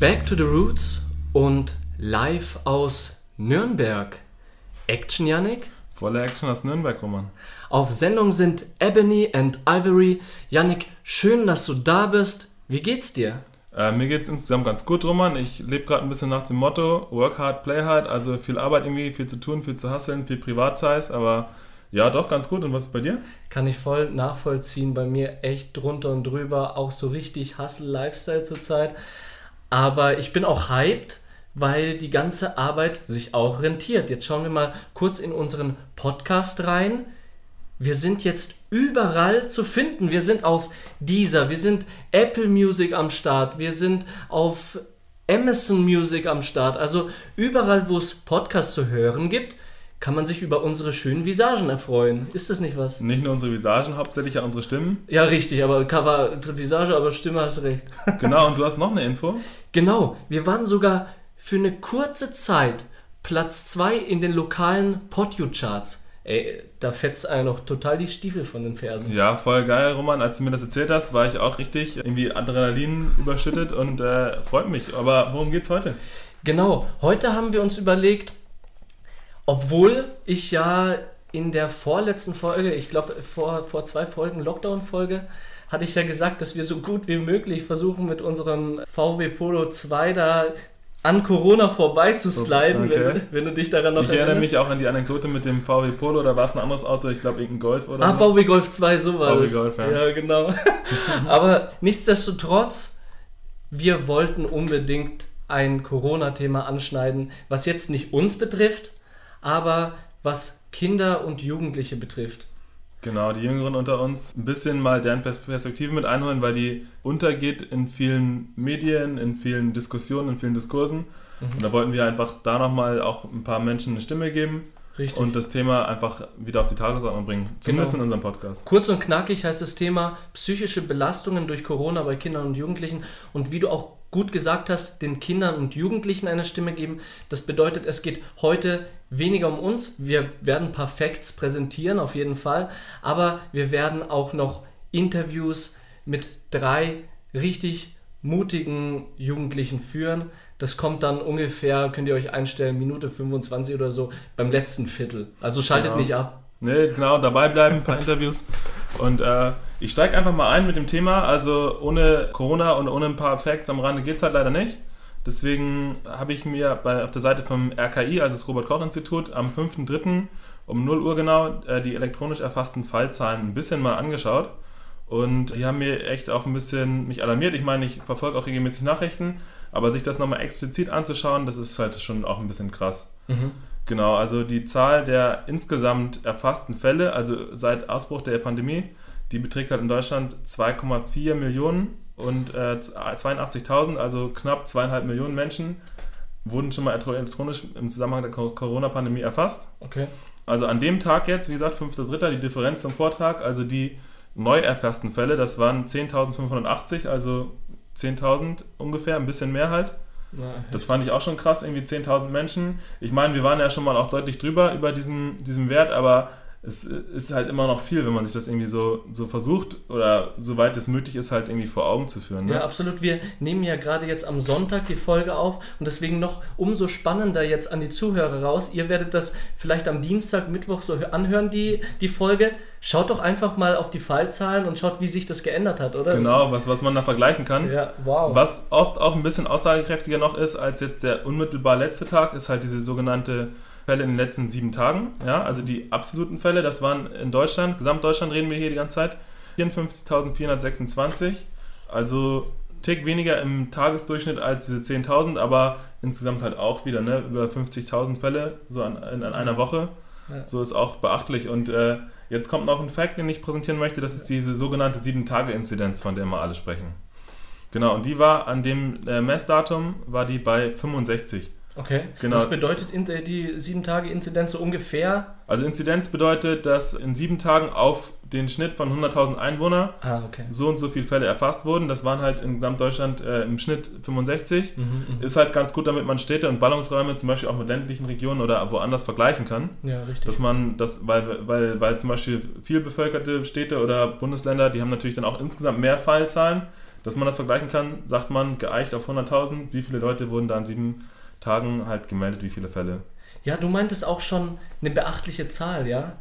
Back to the Roots und live aus Nürnberg. Action, Yannick? Volle Action aus Nürnberg, Roman. Auf Sendung sind Ebony and Ivory. Yannick, schön, dass du da bist. Wie geht's dir? Äh, mir geht's insgesamt ganz gut, Roman. Ich lebe gerade ein bisschen nach dem Motto Work hard, play hard. Also viel Arbeit irgendwie, viel zu tun, viel zu hasseln, viel Privatzeit. Aber ja, doch, ganz gut. Und was ist bei dir? Kann ich voll nachvollziehen. Bei mir echt drunter und drüber. Auch so richtig Hustle-Lifestyle zurzeit. Aber ich bin auch hyped, weil die ganze Arbeit sich auch rentiert. Jetzt schauen wir mal kurz in unseren Podcast rein. Wir sind jetzt überall zu finden. Wir sind auf Deezer, wir sind Apple Music am Start, wir sind auf Amazon Music am Start. Also überall, wo es Podcasts zu hören gibt, kann man sich über unsere schönen Visagen erfreuen. Ist das nicht was? Nicht nur unsere Visagen, hauptsächlich ja unsere Stimmen. Ja, richtig, aber Cover, Visage, aber Stimme hast recht. Genau, und du hast noch eine Info. Genau, wir waren sogar für eine kurze Zeit Platz 2 in den lokalen Podio-Charts. Ey, da fetzt einer noch total die Stiefel von den Fersen. Ja, voll geil, Roman. Als du mir das erzählt hast, war ich auch richtig irgendwie Adrenalin überschüttet und äh, freut mich. Aber worum geht's heute? Genau, heute haben wir uns überlegt, obwohl ich ja in der vorletzten Folge, ich glaube vor, vor zwei Folgen, Lockdown-Folge, hatte ich ja gesagt, dass wir so gut wie möglich versuchen, mit unserem VW Polo 2 da an Corona vorbei zu sliden, Okay. wenn, wenn du dich daran noch Ich erinnere mich auch an die Anekdote mit dem VW Polo, oder war es ein anderes Auto? Ich glaube, irgendein Golf oder Ah, so. VW Golf 2, so war VW das. Golf, ja. ja, genau. Aber nichtsdestotrotz, wir wollten unbedingt ein Corona-Thema anschneiden, was jetzt nicht uns betrifft, aber was Kinder und Jugendliche betrifft. Genau, die Jüngeren unter uns ein bisschen mal deren Pers- Perspektive mit einholen, weil die untergeht in vielen Medien, in vielen Diskussionen, in vielen Diskursen. Und da wollten wir einfach da nochmal auch ein paar Menschen eine Stimme geben Richtig. und das Thema einfach wieder auf die Tagesordnung bringen. Zumindest Genau. in unserem Podcast. Kurz und knackig heißt das Thema psychische Belastungen durch Corona bei Kindern und Jugendlichen. Und wie du auch gut gesagt hast, den Kindern und Jugendlichen eine Stimme geben. Das bedeutet, es geht heute weniger um uns. Wir werden ein paar Facts präsentieren, auf jeden Fall. Aber wir werden auch noch Interviews mit drei richtig mutigen Jugendlichen führen. Das kommt dann ungefähr, könnt ihr euch einstellen, Minute 25 oder so beim letzten Viertel. Also schaltet Genau. nicht ab. Ne, genau, dabei bleiben, ein paar Interviews. Und äh, ich steige einfach mal ein mit dem Thema. Also ohne Corona und ohne ein paar Facts am Rande geht es halt leider nicht. Deswegen habe ich mir bei, auf der Seite vom RKI, also das Robert-Koch-Institut, am 5.3. um 0 Uhr genau äh, die elektronisch erfassten Fallzahlen ein bisschen mal angeschaut. Und die haben mir echt auch ein bisschen mich alarmiert. Ich meine, ich verfolge auch regelmäßig Nachrichten, aber sich das nochmal explizit anzuschauen, das ist halt schon auch ein bisschen krass. Mhm. Genau, also die Zahl der insgesamt erfassten Fälle, also seit Ausbruch der Pandemie, die beträgt halt in Deutschland 2,4 Millionen und äh, 82.000, also knapp zweieinhalb Millionen Menschen wurden schon mal elektro- elektronisch im Zusammenhang der Co- Corona-Pandemie erfasst. Okay. Also an dem Tag jetzt, wie gesagt, 5.3., die Differenz zum Vortag, also die neu erfassten Fälle, das waren 10.580, also 10.000 ungefähr, ein bisschen mehr halt. Na, Das fand ich auch schon krass, irgendwie 10.000 Menschen. Ich meine, wir waren ja schon mal auch deutlich drüber über diesen, diesen Wert, aber es ist halt immer noch viel, wenn man sich das irgendwie so, so versucht oder soweit es möglich ist, halt irgendwie vor Augen zu führen. Ne? Ja, absolut. Wir nehmen ja gerade jetzt am Sonntag die Folge auf und deswegen noch umso spannender jetzt an die Zuhörer raus. Ihr werdet das vielleicht am Dienstag, Mittwoch so anhören, die, die Folge. Schaut doch einfach mal auf die Fallzahlen und schaut, wie sich das geändert hat, oder? Genau, was, was man da vergleichen kann. Ja, wow. Was oft auch ein bisschen aussagekräftiger noch ist als jetzt der unmittelbar letzte Tag, ist halt diese sogenannte Fälle in den letzten sieben Tagen. Ja, also die absoluten Fälle, das waren in Deutschland, Gesamtdeutschland reden wir hier die ganze Zeit, 54.426. Also Tick weniger im Tagesdurchschnitt als diese 10.000, aber insgesamt halt auch wieder ne, über 50.000 Fälle so an, in, an einer Woche. Ja. So ist auch beachtlich. Und äh, jetzt kommt noch ein Fact, den ich präsentieren möchte. Das ist diese sogenannte 7-Tage-Inzidenz, von der immer alle sprechen. Genau, und die war an dem äh, Messdatum, war die bei 65. Okay. Genau. Was bedeutet in, äh, die 7-Tage-Inzidenz so ungefähr? Also Inzidenz bedeutet, dass in sieben Tagen auf den Schnitt von 100.000 Einwohner Ah, okay. so und so viele Fälle erfasst wurden. Das waren halt in Gesamtdeutschland äh, im Schnitt 65. Mhm, mhm. Ist halt ganz gut, damit man Städte und Ballungsräume zum Beispiel auch mit ländlichen Regionen oder woanders vergleichen kann. Ja, richtig. Dass man das, weil, weil, weil zum Beispiel viel bevölkerte Städte oder Bundesländer, die haben natürlich dann auch insgesamt mehr Fallzahlen. dass man das vergleichen kann, sagt man, geeicht auf 100.000, wie viele Leute wurden da in sieben Tagen halt gemeldet, wie viele Fälle? Ja, du meintest auch schon eine beachtliche Zahl, ja.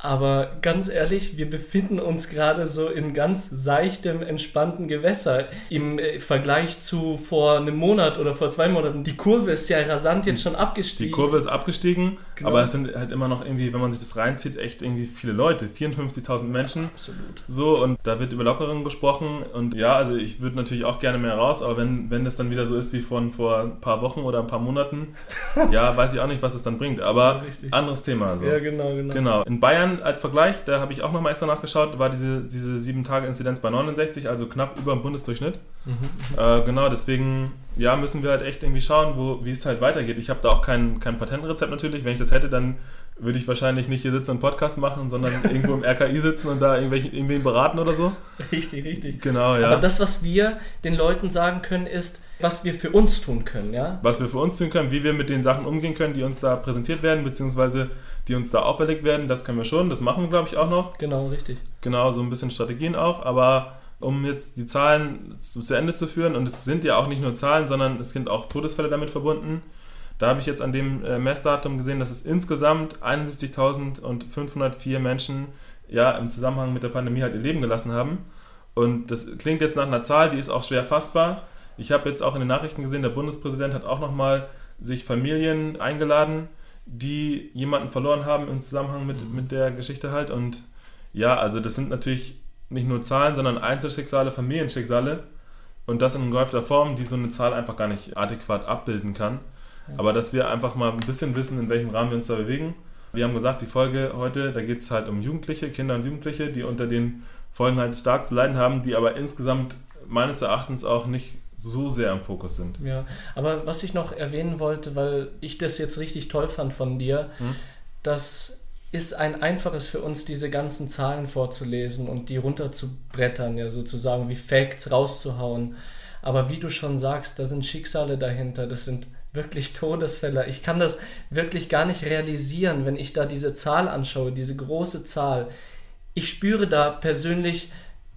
Aber ganz ehrlich, wir befinden uns gerade so in ganz seichtem, entspannten Gewässer im äh, Vergleich zu vor einem Monat oder vor zwei Monaten. Die Kurve ist ja rasant jetzt schon abgestiegen. Die Kurve ist abgestiegen, genau. aber es sind halt immer noch irgendwie, wenn man sich das reinzieht, echt irgendwie viele Leute. 54.000 Menschen. Absolut. So, und da wird über Lockerungen gesprochen. Und ja, also ich würde natürlich auch gerne mehr raus, aber wenn, wenn es dann wieder so ist wie von vor ein paar Wochen oder ein paar Monaten, ja, weiß ich auch nicht, was es dann bringt. Aber anderes Thema. So. Ja, genau, genau. Genau. In Bayern Bayern als Vergleich, da habe ich auch nochmal extra nachgeschaut, war diese, diese 7-Tage-Inzidenz bei 69, also knapp über dem Bundesdurchschnitt. Mhm, äh, genau, deswegen ja, müssen wir halt echt irgendwie schauen, wo, wie es halt weitergeht. Ich habe da auch kein, kein Patentrezept natürlich. Wenn ich das hätte, dann würde ich wahrscheinlich nicht hier sitzen und Podcast machen, sondern irgendwo im RKI sitzen und da irgendwelchen, irgendwen beraten oder so. Richtig, richtig. Genau, ja. Aber das, was wir den Leuten sagen können, ist, was wir für uns tun können, ja? Was wir für uns tun können, wie wir mit den Sachen umgehen können, die uns da präsentiert werden, beziehungsweise die uns da auferlegt werden, das können wir schon. Das machen wir, glaube ich, auch noch. Genau, richtig. Genau, so ein bisschen Strategien auch, aber um jetzt die Zahlen zu, zu Ende zu führen, und es sind ja auch nicht nur Zahlen, sondern es sind auch Todesfälle damit verbunden. Da habe ich jetzt an dem äh, Messdatum gesehen, dass es insgesamt 71.504 Menschen ja, im Zusammenhang mit der Pandemie halt ihr Leben gelassen haben. Und das klingt jetzt nach einer Zahl, die ist auch schwer fassbar. Ich habe jetzt auch in den Nachrichten gesehen, der Bundespräsident hat auch nochmal sich Familien eingeladen, die jemanden verloren haben im Zusammenhang mit, mhm. mit der Geschichte halt. Und ja, also das sind natürlich nicht nur Zahlen, sondern Einzelschicksale, Familienschicksale. Und das in gehäufter Form, die so eine Zahl einfach gar nicht adäquat abbilden kann. Aber dass wir einfach mal ein bisschen wissen, in welchem Rahmen wir uns da bewegen. Wir haben gesagt, die Folge heute, da geht es halt um Jugendliche, Kinder und Jugendliche, die unter den Folgen halt stark zu leiden haben, die aber insgesamt meines Erachtens auch nicht so sehr im Fokus sind. Ja, aber was ich noch erwähnen wollte, weil ich das jetzt richtig toll fand von dir, hm? das ist ein einfaches für uns, diese ganzen Zahlen vorzulesen und die runterzubrettern, ja sozusagen wie Facts rauszuhauen. Aber wie du schon sagst, da sind Schicksale dahinter, das sind wirklich Todesfälle. Ich kann das wirklich gar nicht realisieren, wenn ich da diese Zahl anschaue, diese große Zahl. Ich spüre da persönlich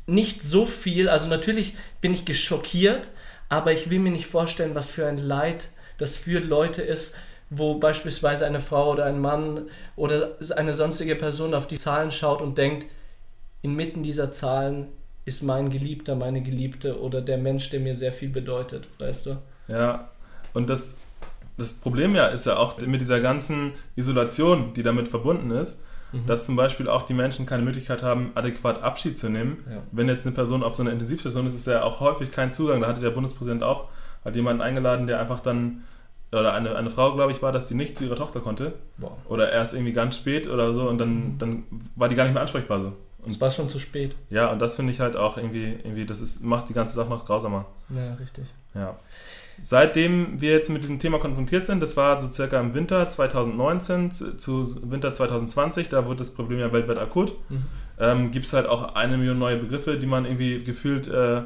nicht so viel. Also natürlich bin ich geschockiert, aber ich will mir nicht vorstellen, was für ein Leid das für Leute ist, wo beispielsweise eine Frau oder ein Mann oder eine sonstige Person auf die Zahlen schaut und denkt, inmitten dieser Zahlen ist mein Geliebter, meine Geliebte oder der Mensch, der mir sehr viel bedeutet, weißt du? Ja, und das, das Problem ja ist ja auch mit dieser ganzen Isolation, die damit verbunden ist, mhm. dass zum Beispiel auch die Menschen keine Möglichkeit haben, adäquat Abschied zu nehmen. Ja. Wenn jetzt eine Person auf so einer Intensivstation ist, ist ja auch häufig kein Zugang. Da hatte der Bundespräsident auch hat jemanden eingeladen, der einfach dann oder eine, eine Frau, glaube ich, war, dass die nicht zu ihrer Tochter konnte. Wow. Oder erst irgendwie ganz spät oder so und dann, mhm. dann war die gar nicht mehr ansprechbar so. Und es war schon zu spät. Ja, und das finde ich halt auch irgendwie, irgendwie, das ist, macht die ganze Sache noch grausamer. Ja, richtig. Ja. Seitdem wir jetzt mit diesem Thema konfrontiert sind, das war so circa im Winter 2019 zu Winter 2020, da wurde das Problem ja weltweit akut, mhm. ähm, gibt es halt auch eine Million neue Begriffe, die man irgendwie gefühlt äh,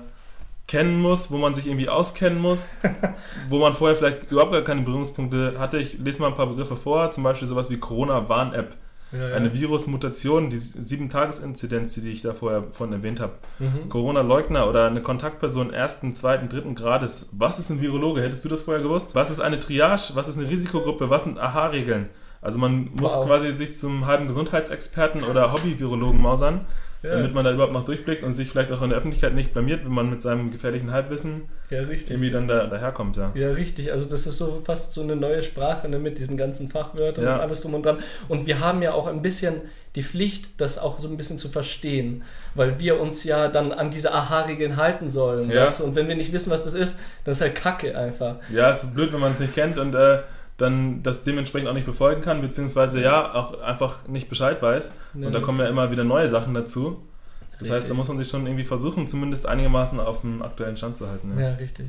kennen muss, wo man sich irgendwie auskennen muss, wo man vorher vielleicht überhaupt gar keine Berührungspunkte hatte. Ich lese mal ein paar Begriffe vor, zum Beispiel sowas wie Corona-Warn-App. Ja, ja. Eine Virusmutation, die 7-Tages-Inzidenz, die ich da vorher von erwähnt habe. Mhm. Corona-Leugner oder eine Kontaktperson ersten, zweiten, dritten Grades. Was ist ein Virologe? Hättest du das vorher gewusst? Was ist eine Triage? Was ist eine Risikogruppe? Was sind AHA-Regeln? Also man muss wow. quasi sich zum halben Gesundheitsexperten oder Hobby-Virologen mausern ja. damit man da überhaupt noch durchblickt und sich vielleicht auch in der Öffentlichkeit nicht blamiert, wenn man mit seinem gefährlichen Halbwissen ja, irgendwie dann da, daherkommt. Ja. ja, richtig. Also das ist so fast so eine neue Sprache ne, mit diesen ganzen Fachwörtern ja. und alles drum und dran. Und wir haben ja auch ein bisschen die Pflicht, das auch so ein bisschen zu verstehen, weil wir uns ja dann an diese Aha-Regeln halten sollen. Ja. Weißt? Und wenn wir nicht wissen, was das ist, dann ist halt Kacke einfach. Ja, ist blöd, wenn man es nicht kennt und äh, dann das dementsprechend auch nicht befolgen kann, beziehungsweise ja, auch einfach nicht Bescheid weiß. Ja, und da kommen ja immer wieder neue Sachen dazu. Das richtig. heißt, da muss man sich schon irgendwie versuchen, zumindest einigermaßen auf dem aktuellen Stand zu halten. Ja, ja richtig.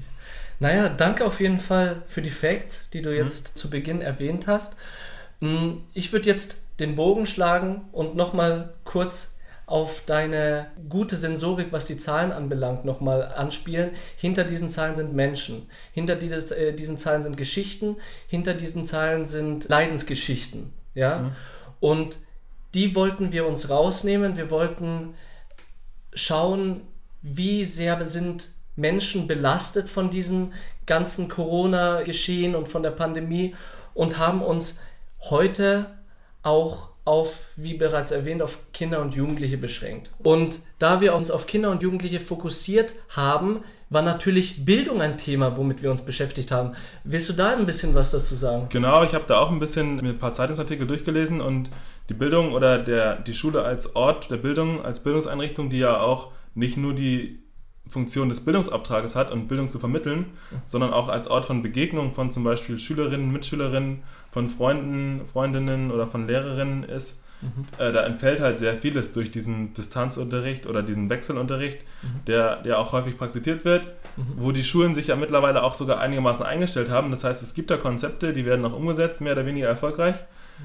Naja, danke auf jeden Fall für die Facts, die du mhm. jetzt mhm. zu Beginn erwähnt hast. Hm, ich würde jetzt den Bogen schlagen und nochmal kurz auf deine gute Sensorik, was die Zahlen anbelangt, nochmal anspielen. Hinter diesen Zahlen sind Menschen. Hinter dieses, äh, diesen Zahlen sind Geschichten. Hinter diesen Zahlen sind Leidensgeschichten. Ja? Mhm. Und die wollten wir uns rausnehmen. Wir wollten schauen, wie sehr sind Menschen belastet von diesem ganzen Corona-Geschehen und von der Pandemie und haben uns heute auch auf, wie bereits erwähnt, auf Kinder und Jugendliche beschränkt. Und da wir uns auf Kinder und Jugendliche fokussiert haben, war natürlich Bildung ein Thema, womit wir uns beschäftigt haben. Willst du da ein bisschen was dazu sagen? Genau, ich habe da auch ein bisschen mir ein paar Zeitungsartikel durchgelesen und die Bildung oder der, die Schule als Ort der Bildung, als Bildungseinrichtung, die ja auch nicht nur die Funktion des Bildungsauftrages hat und Bildung zu vermitteln, sondern auch als Ort von Begegnung von zum Beispiel Schülerinnen, Mitschülerinnen, von Freunden, Freundinnen oder von Lehrerinnen ist. Mhm. Äh, da entfällt halt sehr vieles durch diesen Distanzunterricht oder diesen Wechselunterricht, mhm. der, der auch häufig praktiziert wird, mhm. wo die Schulen sich ja mittlerweile auch sogar einigermaßen eingestellt haben. Das heißt, es gibt da Konzepte, die werden auch umgesetzt, mehr oder weniger erfolgreich.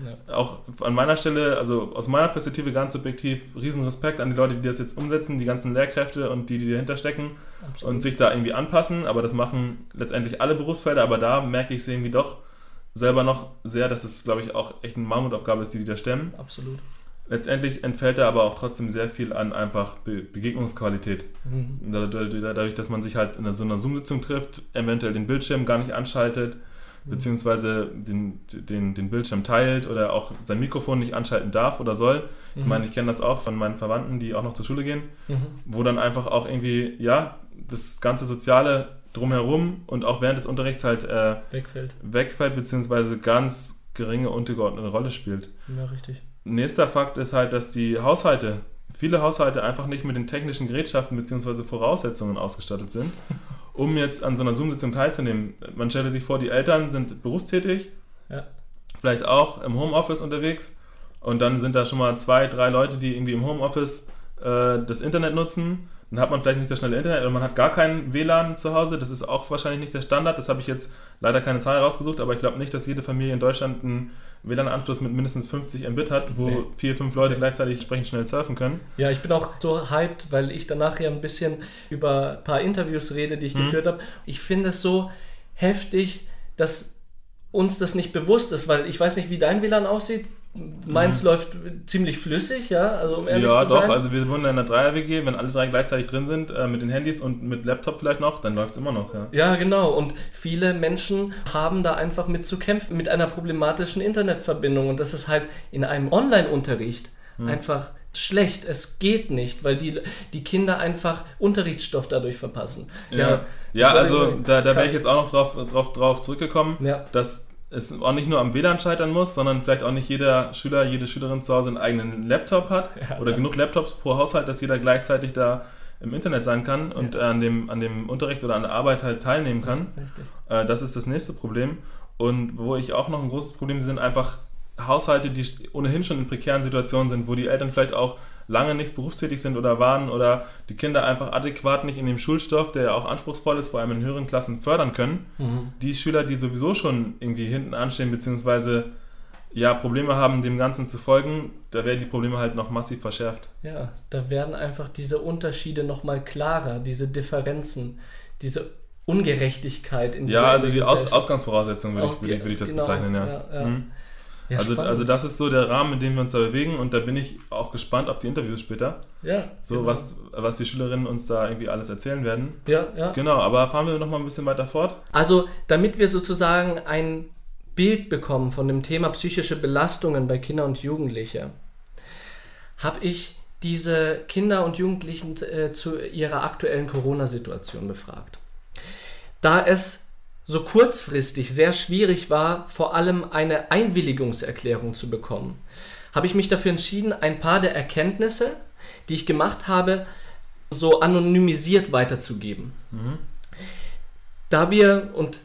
Ja. Auch an meiner Stelle, also aus meiner Perspektive ganz subjektiv, riesen Respekt an die Leute, die das jetzt umsetzen, die ganzen Lehrkräfte und die, die dahinter stecken Absolut. und sich da irgendwie anpassen. Aber das machen letztendlich alle Berufsfelder. Aber da merke ich es irgendwie doch selber noch sehr, dass es, glaube ich, auch echt eine Mammutaufgabe ist, die die da stemmen. Absolut. Letztendlich entfällt da aber auch trotzdem sehr viel an einfach Be Begegnungsqualität. Mhm. Dadurch, dass man sich halt in so einer Zoom-Sitzung trifft, eventuell den Bildschirm gar nicht anschaltet, beziehungsweise den, den, den Bildschirm teilt oder auch sein Mikrofon nicht anschalten darf oder soll. Mhm. Ich meine, ich kenne das auch von meinen Verwandten, die auch noch zur Schule gehen, mhm. wo dann einfach auch irgendwie, ja, das ganze Soziale drumherum und auch während des Unterrichts halt äh, wegfällt. wegfällt, beziehungsweise ganz geringe untergeordnete Rolle spielt. Ja, richtig. Nächster Fakt ist halt, dass die Haushalte, viele Haushalte einfach nicht mit den technischen Gerätschaften beziehungsweise Voraussetzungen ausgestattet sind um jetzt an so einer Zoom-Sitzung teilzunehmen. Man stelle sich vor, die Eltern sind berufstätig, ja. vielleicht auch im Homeoffice unterwegs und dann sind da schon mal zwei, drei Leute, die irgendwie im Homeoffice äh, das Internet nutzen dann hat man vielleicht nicht das schnelle Internet oder man hat gar kein WLAN zu Hause. Das ist auch wahrscheinlich nicht der Standard. Das habe ich jetzt leider keine Zahl rausgesucht, aber ich glaube nicht, dass jede Familie in Deutschland einen WLAN-Anschluss mit mindestens 50 Mbit hat, wo nee. vier, fünf Leute gleichzeitig entsprechend schnell surfen können. Ja, ich bin auch so hyped, weil ich danach ja ein bisschen über ein paar Interviews rede, die ich mhm. geführt habe. Ich finde es so heftig, dass uns das nicht bewusst ist, weil ich weiß nicht, wie dein WLAN aussieht. Meins mhm. läuft ziemlich flüssig, ja, also um ehrlich ja, zu sein. Ja, doch, also wir wohnen in einer Dreier-WG, wenn alle drei gleichzeitig drin sind, äh, mit den Handys und mit Laptop vielleicht noch, dann läuft es immer noch, ja. Ja, genau, und viele Menschen haben da einfach mit zu kämpfen, mit einer problematischen Internetverbindung und das ist halt in einem Online-Unterricht mhm. einfach schlecht. Es geht nicht, weil die, die Kinder einfach Unterrichtsstoff dadurch verpassen. Ja, ja, ja also da, da wäre ich jetzt auch noch drauf, drauf, drauf zurückgekommen, ja. dass es auch nicht nur am WLAN scheitern muss, sondern vielleicht auch nicht jeder Schüler, jede Schülerin zu Hause einen eigenen Laptop hat ja, oder genug Laptops pro Haushalt, dass jeder gleichzeitig da im Internet sein kann und ja. an, dem, an dem Unterricht oder an der Arbeit halt teilnehmen kann. Ja, äh, das ist das nächste Problem. Und wo ich auch noch ein großes Problem sehe, sind einfach Haushalte, die ohnehin schon in prekären Situationen sind, wo die Eltern vielleicht auch lange nicht berufstätig sind oder waren oder die Kinder einfach adäquat nicht in dem Schulstoff, der ja auch anspruchsvoll ist, vor allem in höheren Klassen, fördern können. Mhm. Die Schüler, die sowieso schon irgendwie hinten anstehen, beziehungsweise ja, Probleme haben, dem Ganzen zu folgen, da werden die Probleme halt noch massiv verschärft. Ja, da werden einfach diese Unterschiede nochmal klarer, diese Differenzen, diese Ungerechtigkeit in dieser Ja, also die Aus Ausgangsvoraussetzungen würde ich, würd ich, das genau, bezeichnen, ja. ja, ja. Mhm. Ja, also, also das ist so der Rahmen, in dem wir uns da bewegen und da bin ich auch gespannt auf die Interviews später. Ja. So, genau. was, was die Schülerinnen uns da irgendwie alles erzählen werden. Ja, ja. Genau, aber fahren wir nochmal ein bisschen weiter fort. Also, damit wir sozusagen ein Bild bekommen von dem Thema psychische Belastungen bei Kindern und Jugendlichen, habe ich diese Kinder und Jugendlichen äh, zu ihrer aktuellen Corona-Situation befragt. Da es so kurzfristig sehr schwierig war, vor allem eine Einwilligungserklärung zu bekommen, habe ich mich dafür entschieden, ein paar der Erkenntnisse, die ich gemacht habe, so anonymisiert weiterzugeben. Mhm. Da wir, und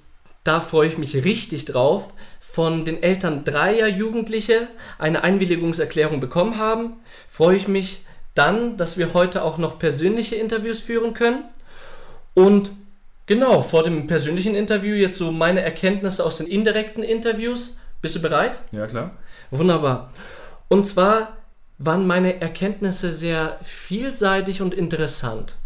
da freue ich mich richtig drauf, von den Eltern dreier Jugendliche eine Einwilligungserklärung bekommen haben, freue ich mich dann, dass wir heute auch noch persönliche Interviews führen können. Und Genau, vor dem persönlichen Interview jetzt so meine Erkenntnisse aus den indirekten Interviews. Bist du bereit? Ja, klar. Wunderbar. Und zwar waren meine Erkenntnisse sehr vielseitig und interessant.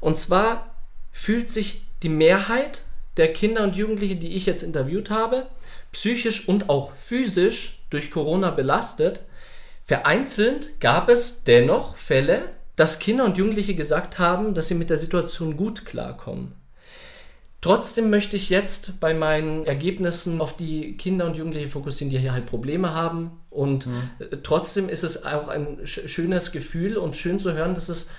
Und zwar fühlt sich die Mehrheit der Kinder und Jugendlichen, die ich jetzt interviewt habe, psychisch und auch physisch durch Corona belastet. Vereinzelt gab es dennoch Fälle, dass Kinder und Jugendliche gesagt haben, dass sie mit der Situation gut klarkommen. Trotzdem möchte ich jetzt bei meinen Ergebnissen auf die Kinder und Jugendliche fokussieren, die hier halt Probleme haben. Und mhm. trotzdem ist es auch ein schönes Gefühl und schön zu hören, dass es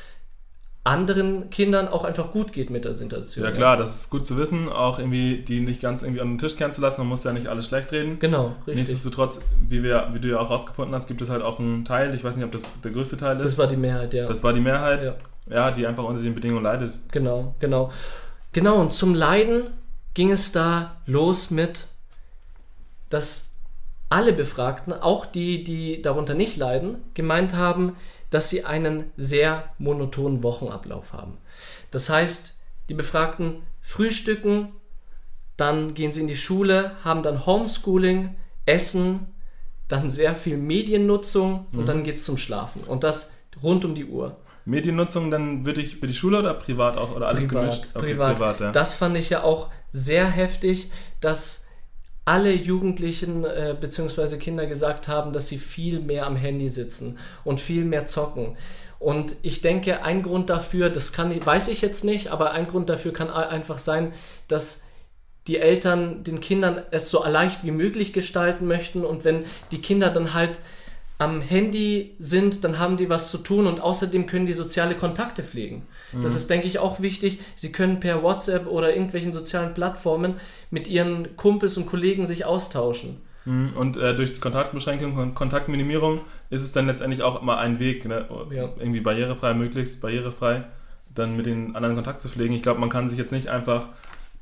anderen Kindern auch einfach gut geht mit der Situation. Ja klar, das ist gut zu wissen, auch irgendwie die nicht ganz irgendwie an den Tisch kehren zu lassen, man muss ja nicht alles schlecht reden. Genau, richtig. Nichtsdestotrotz, wie, wir, wie du ja auch rausgefunden hast, gibt es halt auch einen Teil, ich weiß nicht, ob das der größte Teil ist. Das war die Mehrheit, ja. Das war die Mehrheit, ja, ja die einfach unter den Bedingungen leidet. Genau, genau. Genau, und zum Leiden ging es da los mit, dass alle Befragten, auch die, die darunter nicht leiden, gemeint haben, dass sie einen sehr monotonen Wochenablauf haben. Das heißt, die Befragten frühstücken, dann gehen sie in die Schule, haben dann Homeschooling, Essen, dann sehr viel Mediennutzung und mhm. dann geht es zum Schlafen. Und das rund um die Uhr. Mediennutzung dann würde ich für die Schule oder privat auch oder alles privat, gemischt? Okay, privat. privat ja. Das fand ich ja auch sehr heftig, dass alle Jugendlichen äh, bzw. Kinder gesagt haben, dass sie viel mehr am Handy sitzen und viel mehr zocken. Und ich denke, ein Grund dafür, das kann, weiß ich jetzt nicht, aber ein Grund dafür kann einfach sein, dass die Eltern den Kindern es so leicht wie möglich gestalten möchten und wenn die Kinder dann halt am Handy sind, dann haben die was zu tun und außerdem können die soziale Kontakte pflegen. Mhm. Das ist, denke ich, auch wichtig. Sie können per WhatsApp oder irgendwelchen sozialen Plattformen mit ihren Kumpels und Kollegen sich austauschen. Mhm. Und äh, durch Kontaktbeschränkung und Kontaktminimierung ist es dann letztendlich auch immer ein Weg, ne? ja. irgendwie barrierefrei, möglichst barrierefrei, dann mit den anderen Kontakt zu pflegen. Ich glaube, man kann sich jetzt nicht einfach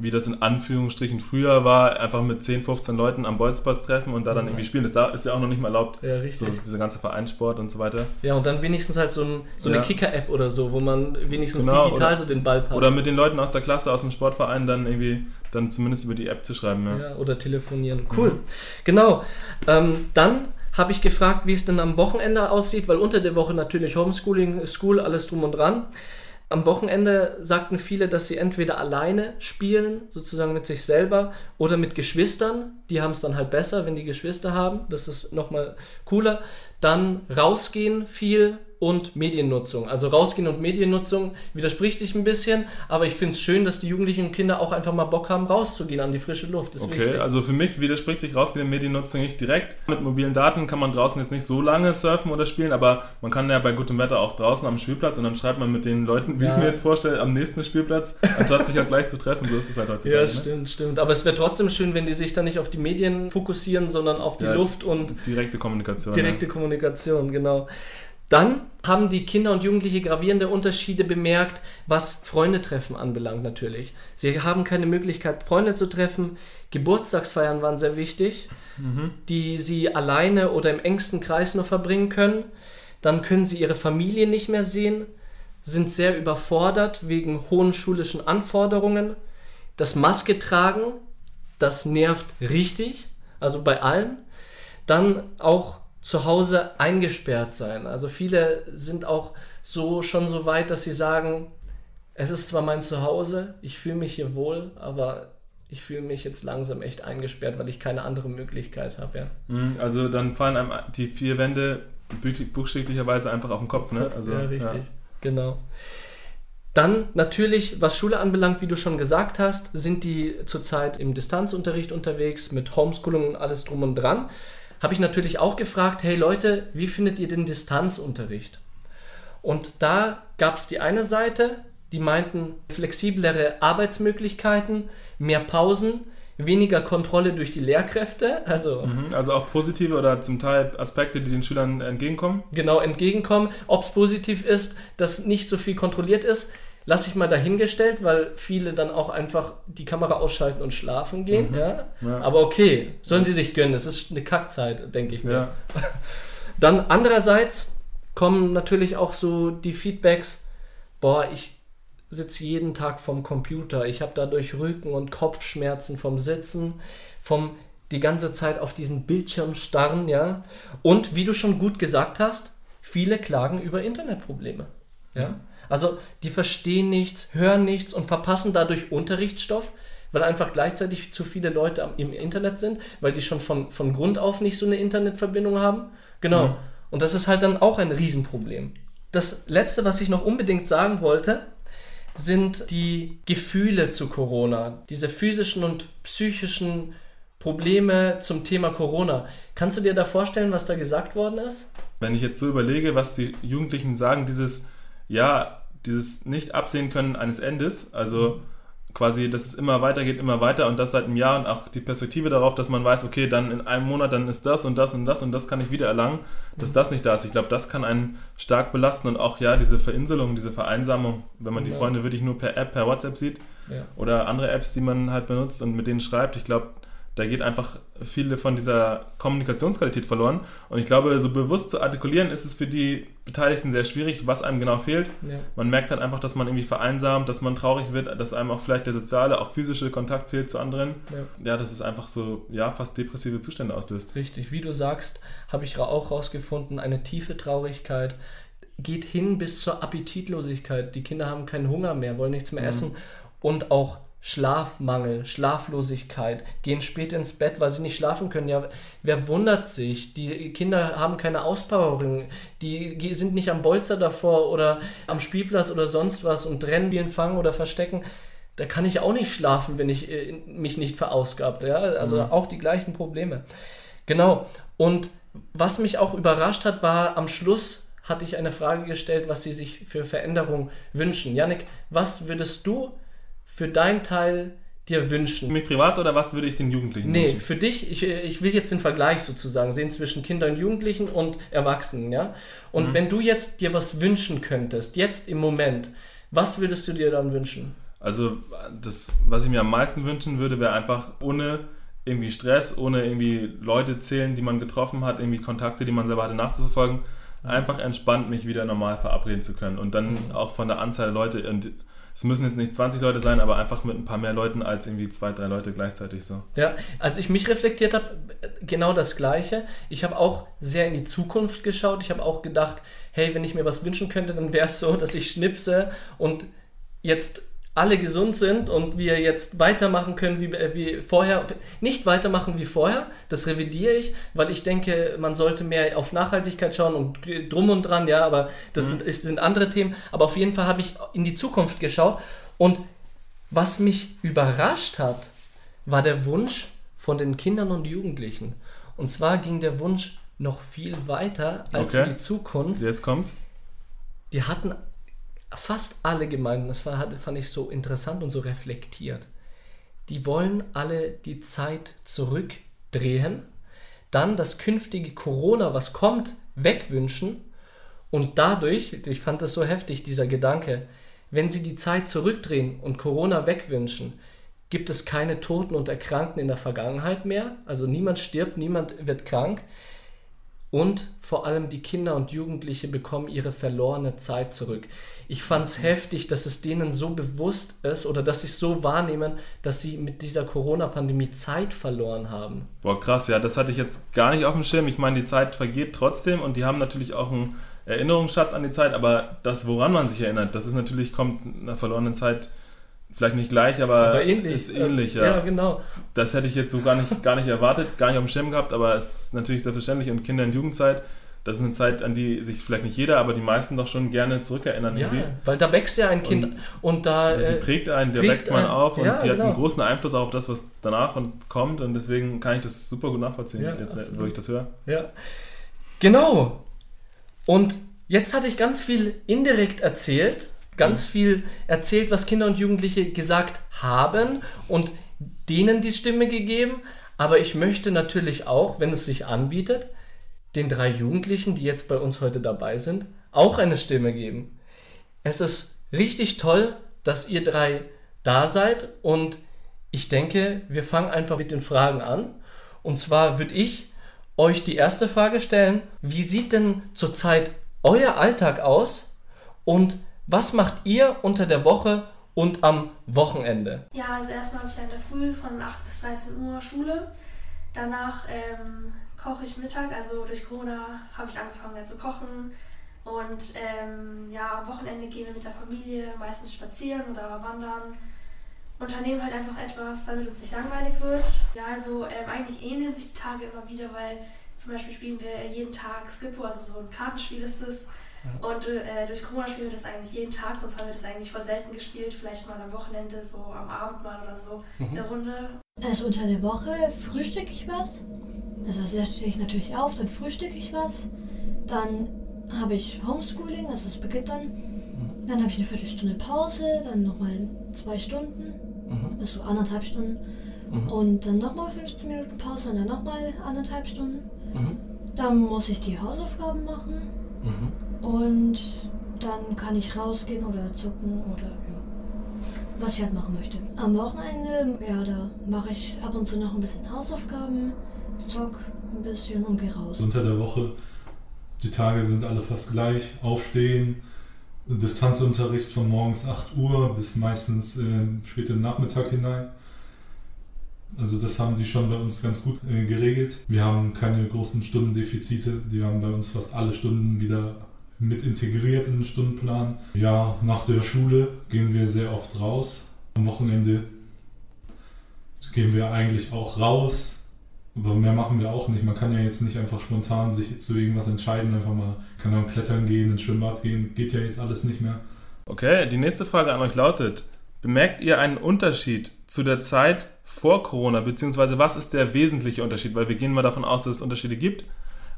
wie das in Anführungsstrichen früher war, einfach mit 10, 15 Leuten am Bolzplatz treffen und da dann irgendwie spielen. Das ist ja auch noch nicht mal erlaubt. Ja, richtig. So, dieser ganze Vereinssport und so weiter. Ja, und dann wenigstens halt so, ein, so eine ja. Kicker-App oder so, wo man wenigstens genau, digital oder, so den Ball passt. Oder mit den Leuten aus der Klasse, aus dem Sportverein dann irgendwie dann zumindest über die App zu schreiben. Ja, ja oder telefonieren. Cool. Mhm. Genau. Ähm, dann habe ich gefragt, wie es denn am Wochenende aussieht, weil unter der Woche natürlich Homeschooling, School, alles drum und dran. Am Wochenende sagten viele, dass sie entweder alleine spielen, sozusagen mit sich selber, oder mit Geschwistern. Die haben es dann halt besser, wenn die Geschwister haben. Das ist nochmal cooler. Dann rausgehen viel, und Mediennutzung. Also rausgehen und Mediennutzung widerspricht sich ein bisschen, aber ich finde es schön, dass die Jugendlichen und Kinder auch einfach mal Bock haben, rauszugehen an die frische Luft. okay, wichtig. also für mich widerspricht sich rausgehen und Mediennutzung nicht direkt. Mit mobilen Daten kann man draußen jetzt nicht so lange surfen oder spielen, aber man kann ja bei gutem Wetter auch draußen am Spielplatz und dann schreibt man mit den Leuten, wie ja. ich es mir jetzt vorstelle, am nächsten Spielplatz, anstatt sich halt gleich zu treffen. So ist es halt heutzutage. Ja, ne? stimmt, ne? stimmt. Aber es wäre trotzdem schön, wenn die sich dann nicht auf die Medien fokussieren, sondern auf die ja, Luft und direkte Kommunikation. Direkte ja. Kommunikation, genau. Dann haben die Kinder und Jugendliche gravierende Unterschiede bemerkt, was Freundetreffen anbelangt natürlich. Sie haben keine Möglichkeit, Freunde zu treffen. Geburtstagsfeiern waren sehr wichtig, mhm. die sie alleine oder im engsten Kreis nur verbringen können. Dann können sie ihre Familie nicht mehr sehen, sind sehr überfordert wegen hohen schulischen Anforderungen. Das Maske tragen, das nervt richtig, also bei allen. Dann auch zu Hause eingesperrt sein. Also viele sind auch so schon so weit, dass sie sagen, es ist zwar mein Zuhause, ich fühle mich hier wohl, aber ich fühle mich jetzt langsam echt eingesperrt, weil ich keine andere Möglichkeit habe. Ja. Mhm, also dann fallen einem die vier Wände buchstäblicherweise einfach auf den Kopf. Ne? Also, ja, richtig, ja. genau. Dann natürlich, was Schule anbelangt, wie du schon gesagt hast, sind die zurzeit im Distanzunterricht unterwegs mit Homeschooling und alles drum und dran habe ich natürlich auch gefragt, hey Leute, wie findet ihr den Distanzunterricht? Und da gab es die eine Seite, die meinten flexiblere Arbeitsmöglichkeiten, mehr Pausen, weniger Kontrolle durch die Lehrkräfte. Also, mhm, also auch positive oder zum Teil Aspekte, die den Schülern entgegenkommen? Genau, entgegenkommen. Ob es positiv ist, dass nicht so viel kontrolliert ist, lasse ich mal dahingestellt, weil viele dann auch einfach die Kamera ausschalten und schlafen gehen. Mhm. Ja? ja? Aber okay, sollen sie sich gönnen. Das ist eine Kackzeit, denke ich mir. Ja. Dann andererseits kommen natürlich auch so die Feedbacks, boah, ich sitze jeden Tag vom Computer, ich habe dadurch Rücken- und Kopfschmerzen vom Sitzen, vom die ganze Zeit auf diesen Bildschirm starren, ja. Und wie du schon gut gesagt hast, viele klagen über Internetprobleme. Ja. Also die verstehen nichts, hören nichts und verpassen dadurch Unterrichtsstoff, weil einfach gleichzeitig zu viele Leute im Internet sind, weil die schon von, von Grund auf nicht so eine Internetverbindung haben. Genau. Mhm. Und das ist halt dann auch ein Riesenproblem. das Letzte, was ich noch unbedingt sagen wollte, sind die Gefühle zu Corona, diese physischen und psychischen Probleme zum Thema Corona. Kannst du dir da vorstellen, was da gesagt worden ist? Wenn ich jetzt so überlege, was die Jugendlichen sagen, dieses, ja, dieses nicht absehen können eines Endes, also mhm quasi, dass es immer weitergeht, immer weiter und das seit einem Jahr und auch die Perspektive darauf, dass man weiß, okay, dann in einem Monat, dann ist das und das und das und das kann ich wieder erlangen, dass mhm. das nicht da ist. Ich glaube, das kann einen stark belasten und auch ja, diese Verinselung, diese Vereinsamung, wenn man ja. die Freunde wirklich nur per App, per WhatsApp sieht ja. oder andere Apps, die man halt benutzt und mit denen schreibt, ich glaube, da geht einfach viele von dieser Kommunikationsqualität verloren. Und ich glaube, so bewusst zu artikulieren, ist es für die Beteiligten sehr schwierig, was einem genau fehlt. Ja. Man merkt halt einfach, dass man irgendwie vereinsamt, dass man traurig wird, dass einem auch vielleicht der soziale, auch physische Kontakt fehlt zu anderen. Ja, ja dass es einfach so, ja, fast depressive Zustände auslöst. Richtig, wie du sagst, habe ich auch rausgefunden, eine tiefe Traurigkeit geht hin bis zur Appetitlosigkeit. Die Kinder haben keinen Hunger mehr, wollen nichts mehr mhm. essen und auch Schlafmangel, Schlaflosigkeit, gehen spät ins Bett, weil sie nicht schlafen können. Ja, wer wundert sich? Die Kinder haben keine Auspowerung, die sind nicht am Bolzer davor oder am Spielplatz oder sonst was und rennen, spielen, fangen oder verstecken. Da kann ich auch nicht schlafen, wenn ich äh, mich nicht verausgabt. Ja? Also mhm. auch die gleichen Probleme. Genau. Und was mich auch überrascht hat, war am Schluss hatte ich eine Frage gestellt, was sie sich für Veränderung wünschen. Janik, was würdest du für deinen Teil dir wünschen? Für mich privat oder was würde ich den Jugendlichen nee, wünschen? Nee, für dich, ich, ich will jetzt den Vergleich sozusagen sehen zwischen Kindern und Jugendlichen und Erwachsenen, ja? Und mhm. wenn du jetzt dir was wünschen könntest, jetzt im Moment, was würdest du dir dann wünschen? Also, das, was ich mir am meisten wünschen würde, wäre einfach ohne irgendwie Stress, ohne irgendwie Leute zählen, die man getroffen hat, irgendwie Kontakte, die man selber hatte, nachzuverfolgen. Einfach entspannt mich wieder normal verabreden zu können und dann auch von der Anzahl der Leute und es müssen jetzt nicht 20 Leute sein, aber einfach mit ein paar mehr Leuten als irgendwie zwei, drei Leute gleichzeitig so. Ja, als ich mich reflektiert habe, genau das Gleiche. Ich habe auch sehr in die Zukunft geschaut. Ich habe auch gedacht, hey, wenn ich mir was wünschen könnte, dann wäre es so, dass ich schnipse und jetzt alle gesund sind und wir jetzt weitermachen können wie, äh, wie vorher. Nicht weitermachen wie vorher, das revidiere ich, weil ich denke, man sollte mehr auf Nachhaltigkeit schauen und drum und dran, ja, aber das mhm. sind, sind andere Themen. Aber auf jeden Fall habe ich in die Zukunft geschaut und was mich überrascht hat, war der Wunsch von den Kindern und Jugendlichen. Und zwar ging der Wunsch noch viel weiter als okay. die Zukunft. Jetzt kommt. Die hatten fast alle Gemeinden, das fand ich so interessant und so reflektiert, die wollen alle die Zeit zurückdrehen, dann das künftige Corona, was kommt, wegwünschen und dadurch, ich fand das so heftig, dieser Gedanke, wenn sie die Zeit zurückdrehen und Corona wegwünschen, gibt es keine Toten und Erkrankten in der Vergangenheit mehr, also niemand stirbt, niemand wird krank, und vor allem die Kinder und Jugendliche bekommen ihre verlorene Zeit zurück. Ich fand es heftig, dass es denen so bewusst ist oder dass sie es so wahrnehmen, dass sie mit dieser Corona-Pandemie Zeit verloren haben. Boah, krass, ja, das hatte ich jetzt gar nicht auf dem Schirm. Ich meine, die Zeit vergeht trotzdem und die haben natürlich auch einen Erinnerungsschatz an die Zeit, aber das, woran man sich erinnert, das ist natürlich, kommt einer verlorenen Zeit vielleicht nicht gleich, aber, aber ähnlich. ist ähnlich. Ja. ja. genau. Das hätte ich jetzt so gar nicht, gar nicht erwartet, gar nicht auf dem Schirm gehabt, aber es ist natürlich selbstverständlich und Kinder- und Jugendzeit, das ist eine Zeit, an die sich vielleicht nicht jeder, aber die meisten doch schon gerne zurückerinnern. Ja, irgendwie. weil da wächst ja ein Kind und, und da... Die äh, prägt einen, der wächst man auf und ja, die genau. hat einen großen Einfluss auf das, was danach und kommt und deswegen kann ich das super gut nachvollziehen, ja, jetzt, wo ich das höre. Ja, genau. Und jetzt hatte ich ganz viel indirekt erzählt ganz viel erzählt, was Kinder und Jugendliche gesagt haben und denen die Stimme gegeben. Aber ich möchte natürlich auch, wenn es sich anbietet, den drei Jugendlichen, die jetzt bei uns heute dabei sind, auch eine Stimme geben. Es ist richtig toll, dass ihr drei da seid und ich denke, wir fangen einfach mit den Fragen an. Und zwar würde ich euch die erste Frage stellen, wie sieht denn zurzeit euer Alltag aus und was macht ihr unter der Woche und am Wochenende? Ja, also erstmal habe ich in der Früh von 8 bis 13 Uhr Schule. Danach ähm, koche ich Mittag, also durch Corona habe ich angefangen mehr zu kochen. Und ähm, ja, am Wochenende gehen wir mit der Familie meistens spazieren oder wandern. Unternehmen halt einfach etwas, damit uns nicht langweilig wird. Ja, also ähm, eigentlich ähneln sich die Tage immer wieder, weil zum Beispiel spielen wir jeden Tag Skippo, also so ein Kartenspiel ist das. Ja. Und äh, durch Corona spielen wir das eigentlich jeden Tag, sonst haben wir das eigentlich voll selten gespielt. Vielleicht mal am Wochenende, so am Abend mal oder so, mhm. eine Runde. Also unter der Woche frühstücke ich was. Das heißt, erst stehe ich natürlich auf, dann frühstücke ich was. Dann habe ich Homeschooling, also es beginnt dann. Mhm. Dann habe ich eine Viertelstunde Pause, dann nochmal zwei Stunden, mhm. also anderthalb Stunden. Mhm. Und dann nochmal 15 Minuten Pause und dann nochmal anderthalb Stunden. Mhm. Dann muss ich die Hausaufgaben machen. Und dann kann ich rausgehen oder zucken oder ja, was ich halt machen möchte. Am Wochenende, ja, da mache ich ab und zu noch ein bisschen Hausaufgaben, zock ein bisschen und gehe raus. Unter der Woche, die Tage sind alle fast gleich. Aufstehen, Distanzunterricht von morgens 8 Uhr bis meistens äh, später Nachmittag hinein. Also das haben die schon bei uns ganz gut äh, geregelt. Wir haben keine großen Stundendefizite. Die haben bei uns fast alle Stunden wieder mit integriert in den Stundenplan. Ja, nach der Schule gehen wir sehr oft raus. Am Wochenende gehen wir eigentlich auch raus. Aber mehr machen wir auch nicht. Man kann ja jetzt nicht einfach spontan sich zu irgendwas entscheiden, einfach mal, kann dann klettern gehen, ins Schwimmbad gehen. Geht ja jetzt alles nicht mehr. Okay, die nächste Frage an euch lautet: Bemerkt ihr einen Unterschied zu der Zeit vor Corona, beziehungsweise was ist der wesentliche Unterschied? Weil wir gehen mal davon aus, dass es Unterschiede gibt.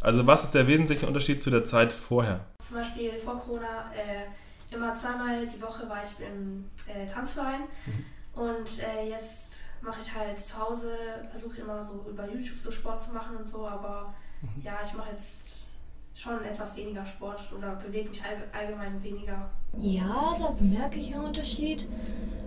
Also was ist der wesentliche Unterschied zu der Zeit vorher? Zum Beispiel vor Corona äh, immer zweimal die Woche war ich im äh, Tanzverein mhm. und äh, jetzt mache ich halt zu Hause, versuche immer so über YouTube so Sport zu machen und so, aber mhm. ja, ich mache jetzt schon etwas weniger Sport oder bewege mich allgemein weniger. Ja, da bemerke ich einen Unterschied.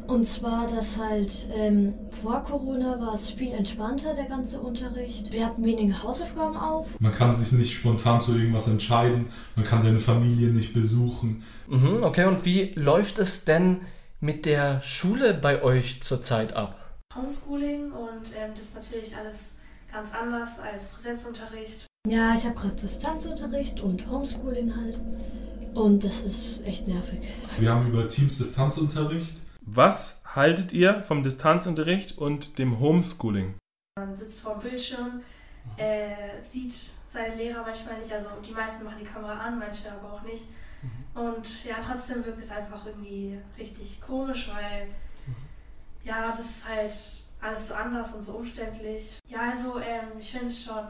Und zwar, dass halt ähm, vor Corona war es viel entspannter, der ganze Unterricht. Wir hatten weniger Hausaufgaben auf. Man kann sich nicht spontan zu irgendwas entscheiden. Man kann seine Familie nicht besuchen. Mhm, okay, und wie läuft es denn mit der Schule bei euch zurzeit ab? Homeschooling und ähm, das ist natürlich alles ganz anders als Präsenzunterricht. Ja, ich habe gerade Distanzunterricht und Homeschooling halt. Und das ist echt nervig. Wir haben über Teams Distanzunterricht. Was haltet ihr vom Distanzunterricht und dem Homeschooling? Man sitzt vor dem Bildschirm, äh, sieht seine Lehrer manchmal nicht. Also die meisten machen die Kamera an, manche aber auch nicht. Mhm. Und ja, trotzdem wirkt es einfach irgendwie richtig komisch, weil ja, das ist halt alles so anders und so umständlich. Ja, also ähm, ich finde es schon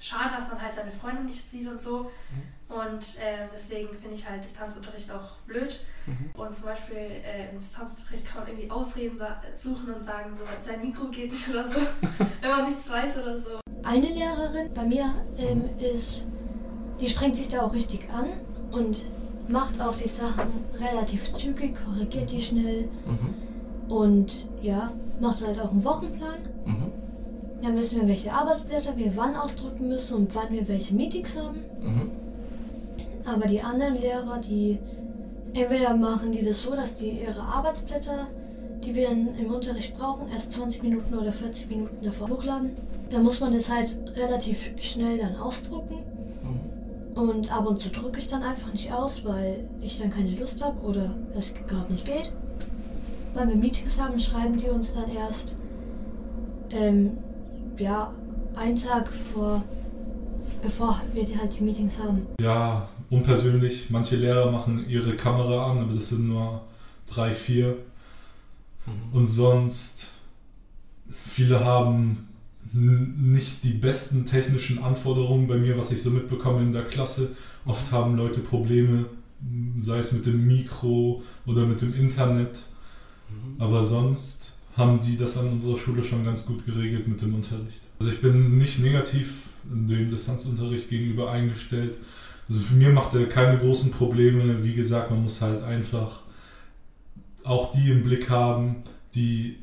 schade, dass man halt seine Freunde nicht sieht und so. Mhm. Und ähm, deswegen finde ich halt Distanzunterricht auch blöd. Mhm. Und zum Beispiel äh, im Distanzunterricht kann man irgendwie Ausreden suchen und sagen, so sein Mikro geht nicht oder so, wenn man nichts weiß oder so. Eine Lehrerin bei mir ähm, ist, die strengt sich da auch richtig an und macht auch die Sachen relativ zügig, korrigiert die schnell. Mhm. Und ja, macht halt auch einen Wochenplan. Dann wissen wir, welche Arbeitsblätter wir wann ausdrucken müssen und wann wir welche Meetings haben. Mhm. Aber die anderen Lehrer, die entweder machen die das so, dass die ihre Arbeitsblätter, die wir im Unterricht brauchen, erst 20 Minuten oder 40 Minuten davor hochladen. Da muss man das halt relativ schnell dann ausdrucken. Mhm. Und ab und zu drücke ich dann einfach nicht aus, weil ich dann keine Lust habe oder es gerade nicht geht. Wenn wir Meetings haben, schreiben die uns dann erst ähm, ja, einen Tag vor, bevor wir halt die Meetings haben. Ja, unpersönlich. Manche Lehrer machen ihre Kamera an, aber das sind nur drei, vier. Mhm. Und sonst, viele haben nicht die besten technischen Anforderungen bei mir, was ich so mitbekomme in der Klasse. Oft haben Leute Probleme, sei es mit dem Mikro oder mit dem Internet. Mhm. Aber sonst haben die das an unserer Schule schon ganz gut geregelt mit dem Unterricht. Also ich bin nicht negativ dem Distanzunterricht gegenüber eingestellt. Also für mir macht er keine großen Probleme. Wie gesagt, man muss halt einfach auch die im Blick haben, die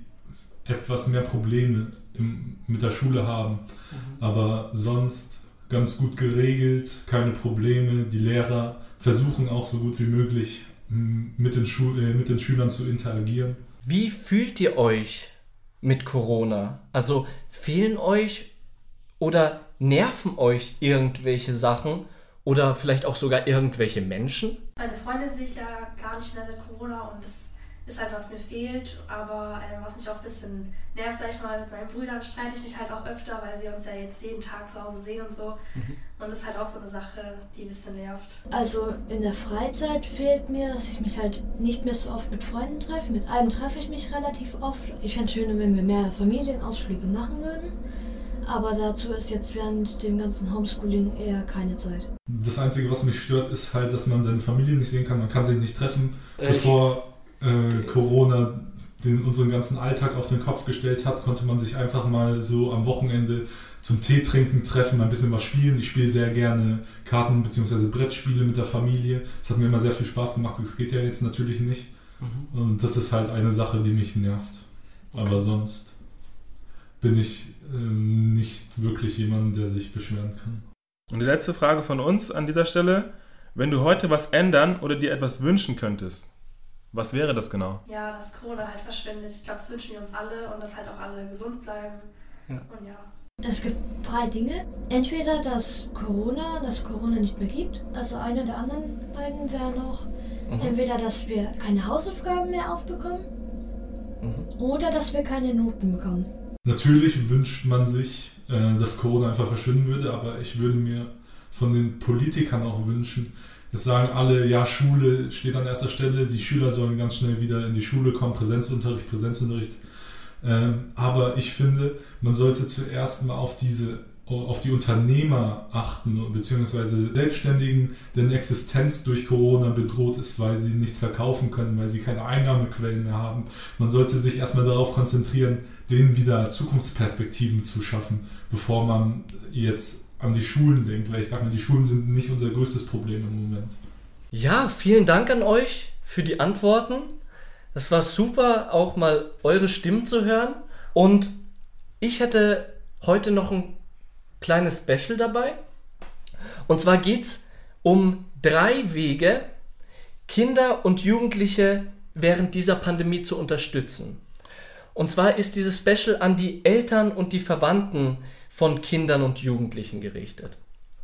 etwas mehr Probleme im, mit der Schule haben. Mhm. Aber sonst ganz gut geregelt, keine Probleme. Die Lehrer versuchen auch so gut wie möglich mit den, Schu äh, mit den Schülern zu interagieren. Wie fühlt ihr euch mit Corona? Also fehlen euch oder nerven euch irgendwelche Sachen oder vielleicht auch sogar irgendwelche Menschen? Meine Freunde sehe ich ja gar nicht mehr seit Corona und das ist halt, was mir fehlt. Aber ähm, was mich auch ein bisschen nervt, sag ich mal, mit meinen Brüdern streite ich mich halt auch öfter, weil wir uns ja jetzt jeden Tag zu Hause sehen und so. Mhm. Und das ist halt auch so eine Sache, die ein bisschen nervt. Also in der Freizeit fehlt mir, dass ich mich halt nicht mehr so oft mit Freunden treffe. Mit einem treffe ich mich relativ oft. Ich fände es schön, wenn wir mehr Familienausflüge machen würden. Aber dazu ist jetzt während dem ganzen Homeschooling eher keine Zeit. Das Einzige, was mich stört, ist halt, dass man seine Familie nicht sehen kann. Man kann sich nicht treffen, äh, bevor äh, Corona den, unseren ganzen Alltag auf den Kopf gestellt hat, konnte man sich einfach mal so am Wochenende zum Tee trinken, treffen, ein bisschen was spielen. Ich spiele sehr gerne Karten- bzw. Brettspiele mit der Familie. Das hat mir immer sehr viel Spaß gemacht. Das geht ja jetzt natürlich nicht. Mhm. Und das ist halt eine Sache, die mich nervt. Aber sonst bin ich äh, nicht wirklich jemand, der sich beschweren kann. Und die letzte Frage von uns an dieser Stelle. Wenn du heute was ändern oder dir etwas wünschen könntest, was wäre das genau? Ja, dass Corona halt verschwindet. Ich glaube, das wünschen wir uns alle und dass halt auch alle gesund bleiben. Ja. Und ja. Es gibt drei Dinge. Entweder, dass Corona, dass Corona nicht mehr gibt. Also einer der anderen beiden wäre noch. Mhm. Entweder, dass wir keine Hausaufgaben mehr aufbekommen. Mhm. Oder, dass wir keine Noten bekommen. Natürlich wünscht man sich, äh, dass Corona einfach verschwinden würde, aber ich würde mir von den Politikern auch wünschen, es sagen alle, ja, Schule steht an erster Stelle, die Schüler sollen ganz schnell wieder in die Schule kommen, Präsenzunterricht, Präsenzunterricht. Ähm, aber ich finde, man sollte zuerst mal auf diese auf die Unternehmer achten, beziehungsweise Selbstständigen, deren Existenz durch Corona bedroht ist, weil sie nichts verkaufen können, weil sie keine Einnahmequellen mehr haben. Man sollte sich erstmal darauf konzentrieren, denen wieder Zukunftsperspektiven zu schaffen, bevor man jetzt an die Schulen denkt, weil ich sage mal, die Schulen sind nicht unser größtes Problem im Moment. Ja, vielen Dank an euch für die Antworten. Es war super, auch mal eure Stimmen zu hören. Und ich hätte heute noch ein kleines Special dabei. Und zwar geht es um drei Wege, Kinder und Jugendliche während dieser Pandemie zu unterstützen. Und zwar ist dieses Special an die Eltern und die Verwandten von Kindern und Jugendlichen gerichtet.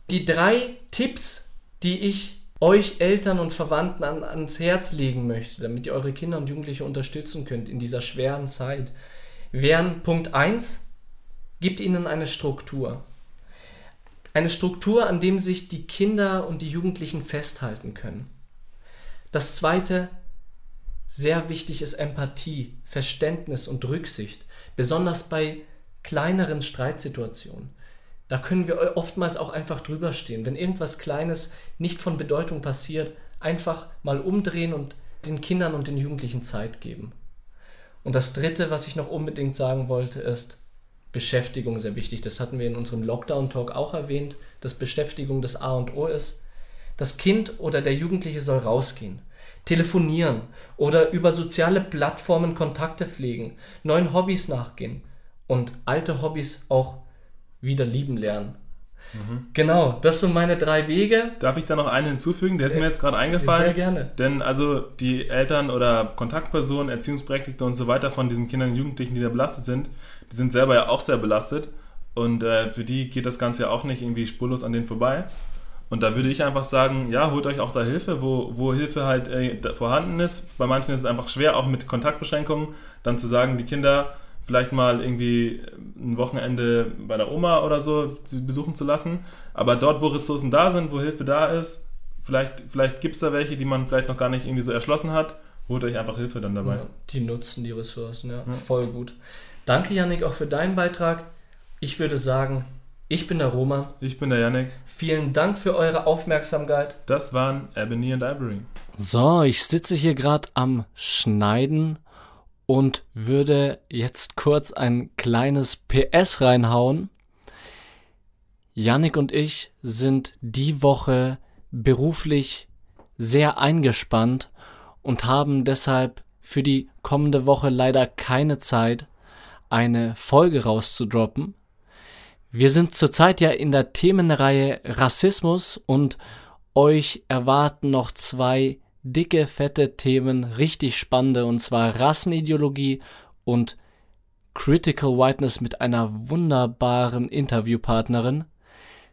Die drei Tipps, die ich euch Eltern und Verwandten an, ans Herz legen möchte, damit ihr eure Kinder und Jugendliche unterstützen könnt in dieser schweren Zeit, wären Punkt 1, gibt ihnen eine Struktur. Eine Struktur, an dem sich die Kinder und die Jugendlichen festhalten können. Das zweite, sehr wichtig ist Empathie, Verständnis und Rücksicht, besonders bei kleineren Streitsituationen. Da können wir oftmals auch einfach drüber stehen. Wenn irgendwas Kleines nicht von Bedeutung passiert, einfach mal umdrehen und den Kindern und den Jugendlichen Zeit geben. Und das Dritte, was ich noch unbedingt sagen wollte, ist Beschäftigung sehr wichtig. Das hatten wir in unserem Lockdown-Talk auch erwähnt, dass Beschäftigung das A und O ist. Das Kind oder der Jugendliche soll rausgehen telefonieren oder über soziale Plattformen Kontakte pflegen, neuen Hobbys nachgehen und alte Hobbys auch wieder lieben lernen. Mhm. Genau, das sind meine drei Wege. Darf ich da noch einen hinzufügen? Der sehr, ist mir jetzt gerade eingefallen. Sehr gerne. Denn also die Eltern oder Kontaktpersonen, Erziehungsberechtigte und so weiter von diesen Kindern und Jugendlichen, die da belastet sind, die sind selber ja auch sehr belastet. Und äh, für die geht das Ganze ja auch nicht irgendwie spurlos an denen vorbei. Und da würde ich einfach sagen, ja, holt euch auch da Hilfe, wo, wo Hilfe halt äh, vorhanden ist. Bei manchen ist es einfach schwer, auch mit Kontaktbeschränkungen, dann zu sagen, die Kinder vielleicht mal irgendwie ein Wochenende bei der Oma oder so besuchen zu lassen. Aber dort, wo Ressourcen da sind, wo Hilfe da ist, vielleicht, vielleicht gibt es da welche, die man vielleicht noch gar nicht irgendwie so erschlossen hat, holt euch einfach Hilfe dann dabei. Ja, die nutzen die Ressourcen, ja, ja. voll gut. Danke, Yannick, auch für deinen Beitrag. Ich würde sagen, ich bin der Roman. Ich bin der Yannick. Vielen Dank für eure Aufmerksamkeit. Das waren Ebony und Ivory. So, ich sitze hier gerade am Schneiden und würde jetzt kurz ein kleines PS reinhauen. Yannick und ich sind die Woche beruflich sehr eingespannt und haben deshalb für die kommende Woche leider keine Zeit, eine Folge rauszudroppen. Wir sind zurzeit ja in der Themenreihe Rassismus und euch erwarten noch zwei dicke, fette Themen, richtig spannende, und zwar Rassenideologie und Critical Whiteness mit einer wunderbaren Interviewpartnerin.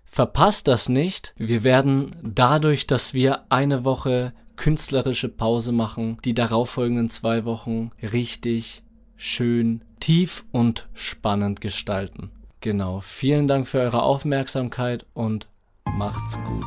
Verpasst das nicht. Wir werden dadurch, dass wir eine Woche künstlerische Pause machen, die darauffolgenden zwei Wochen richtig schön, tief und spannend gestalten. Genau, vielen Dank für eure Aufmerksamkeit und macht's gut.